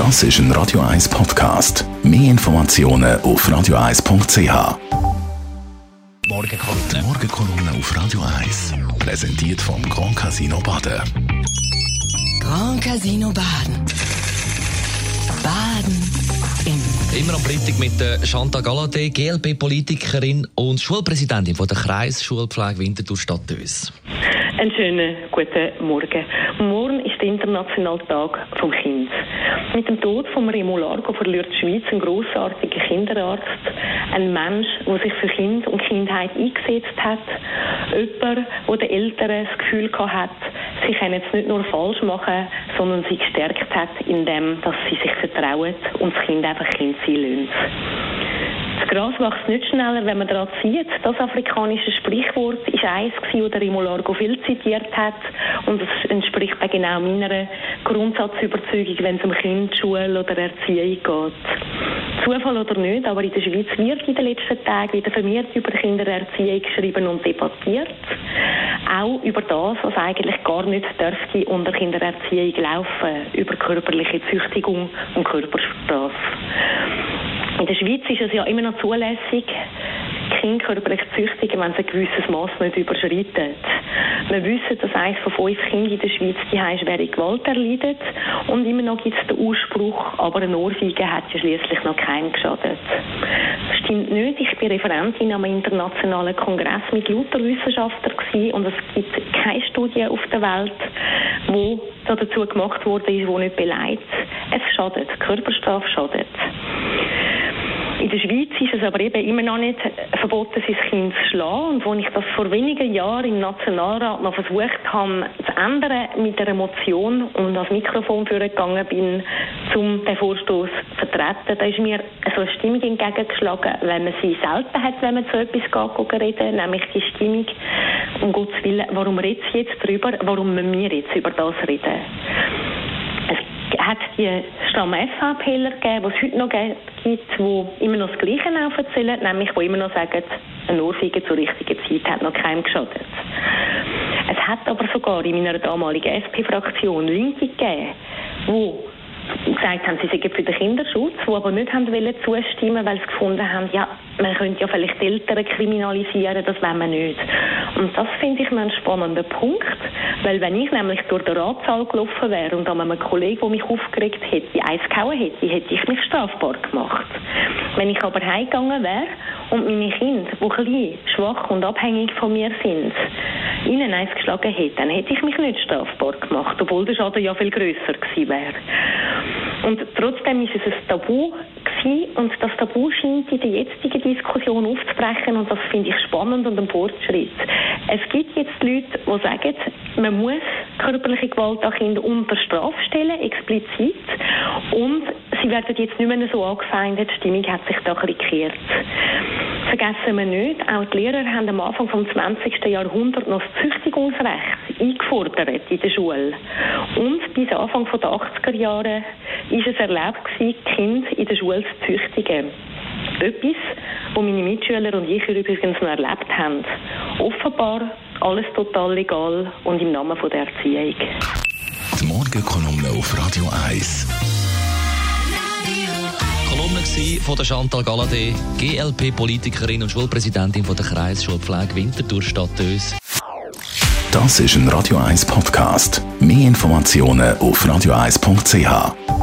Das ist ein Radio 1 Podcast. Mehr Informationen auf radio1.ch. Morgenkolumne. Morgenkolumne auf Radio 1. Präsentiert vom Grand Casino Baden. Grand Casino Baden. Baden im Immer am Freitag mit der Chantal Galladay, GLP-Politikerin und Schulpräsidentin von der Kreisschulpflege Winterthur Stadtös. Einen schönen guten Morgen. Morgen ist der internationale Tag vom Kind. Mit dem Tod von Remo Largo verliert die Schweiz einen grossartigen Kinderarzt, ein Mensch, der sich für Kind und Kindheit eingesetzt hat, jemand, der den Eltern das Gefühl hat, sie können jetzt nicht nur falsch machen, sondern sie gestärkt hat, indem sie sich vertrauen und das Kind einfach Kind sein lassen. Das Gras wächst nicht schneller, wenn man daran zieht. Das afrikanische Sprichwort ist eins, das der Remo Largo viel zitiert hat. Und es entspricht auch genau meiner Grundsatzüberzeugung, wenn es um Kind, Schule oder Erziehung geht. Zufall oder nicht, aber in der Schweiz wird in den letzten Tagen wieder vermehrt über Kindererziehung geschrieben und debattiert. Auch über das, was eigentlich gar nicht dürfte unter Kindererziehung laufen, über körperliche Züchtigung und Körpersprache. In der Schweiz ist es ja immer noch zulässig, Kinder körperlich zu züchtigen, wenn sie ein gewisses Maß nicht überschreiten. Wir wissen, dass eines von fünf Kindern in der Schweiz die schwere Gewalt erleidet und immer noch gibt es den Ausspruch, aber eine Ohrfeige hat ja schließlich noch keinem geschadet. Das stimmt nicht. Ich bin Referentin am internationalen Kongress mit lauter Wissenschaftlern und es gibt keine Studie auf der Welt, wo dazu gemacht wurde, die nicht beleidigt. Es schadet. Körperstrafe schadet. In der Schweiz ist es aber eben immer noch nicht verboten, sein Kind zu schlagen. Und als ich das vor wenigen Jahren im Nationalrat noch versucht habe zu ändern mit einer Motion und als Mikrofon gegangen bin, um den Vorstoß zu vertreten, da ist mir so eine Stimmung entgegengeschlagen, wenn man sie selten hat, wenn man zu etwas geht, reden, nämlich die Stimmung, um Gottes Willen, warum redet sie jetzt darüber, warum müssen wir jetzt über das reden? Hat die Stamm SVPler gegeben, die es heute noch gibt, die immer noch das Gleiche erzählen, nämlich die immer noch sagen, eine Ohrfeige zur richtigen Zeit hat noch keinem geschadet. Es hat aber sogar in meiner damaligen SP-Fraktion Linke gegeben, die gesagt haben, sie seien für den Kinderschutz, die aber nicht haben wollen zustimmen, weil sie gefunden haben, ja, man könnte ja vielleicht Eltern kriminalisieren, das wollen wir nicht. Und das finde ich einen spannenden Punkt, weil wenn ich nämlich durch den Ratssaal gelaufen wäre und an einem Kollegen, der mich aufgeregt hätte, eins gehauen hätte, hätte ich mich strafbar gemacht. Wenn ich aber heimgegangen wäre und meine Kinder, die klein, schwach und abhängig von mir sind, ihnen eins geschlagen hätte, dann hätte ich mich nicht strafbar gemacht, obwohl der Schaden ja viel grösser gewesen wäre. Und trotzdem ist es ein Tabu gewesen und das Tabu scheint in der jetzigen Diskussion aufzubrechen und das finde ich spannend und ein Fortschritt. Es gibt jetzt Leute, die sagen, man muss körperliche Gewalt an Kindern unter Strafe stellen, explizit, und sie werden jetzt nicht mehr so angefeindet, die Stimmung hat sich da ein bisschen gekehrt. Vergessen wir nicht, auch die Lehrer haben am Anfang des 20. Jahrhunderts noch das Züchtigungsrecht eingefordert in der Schule. Und bis Anfang der 80er Jahre ist es erlaubt gewesen, Kinder in der Schule zu züchtigen. Etwas, was meine Mitschüler und ich übrigens noch erlebt haben. Offenbar alles total legal und im Namen der Erziehung. Die Morgenkolumne auf Radio 1. Von der Chantal Galladay, GLP-Politikerin und Schulpräsidentin von der Kreisschulpflege Winterthur Stadtös. Das ist ein Radio 1 Podcast. Mehr Informationen auf radio1.ch.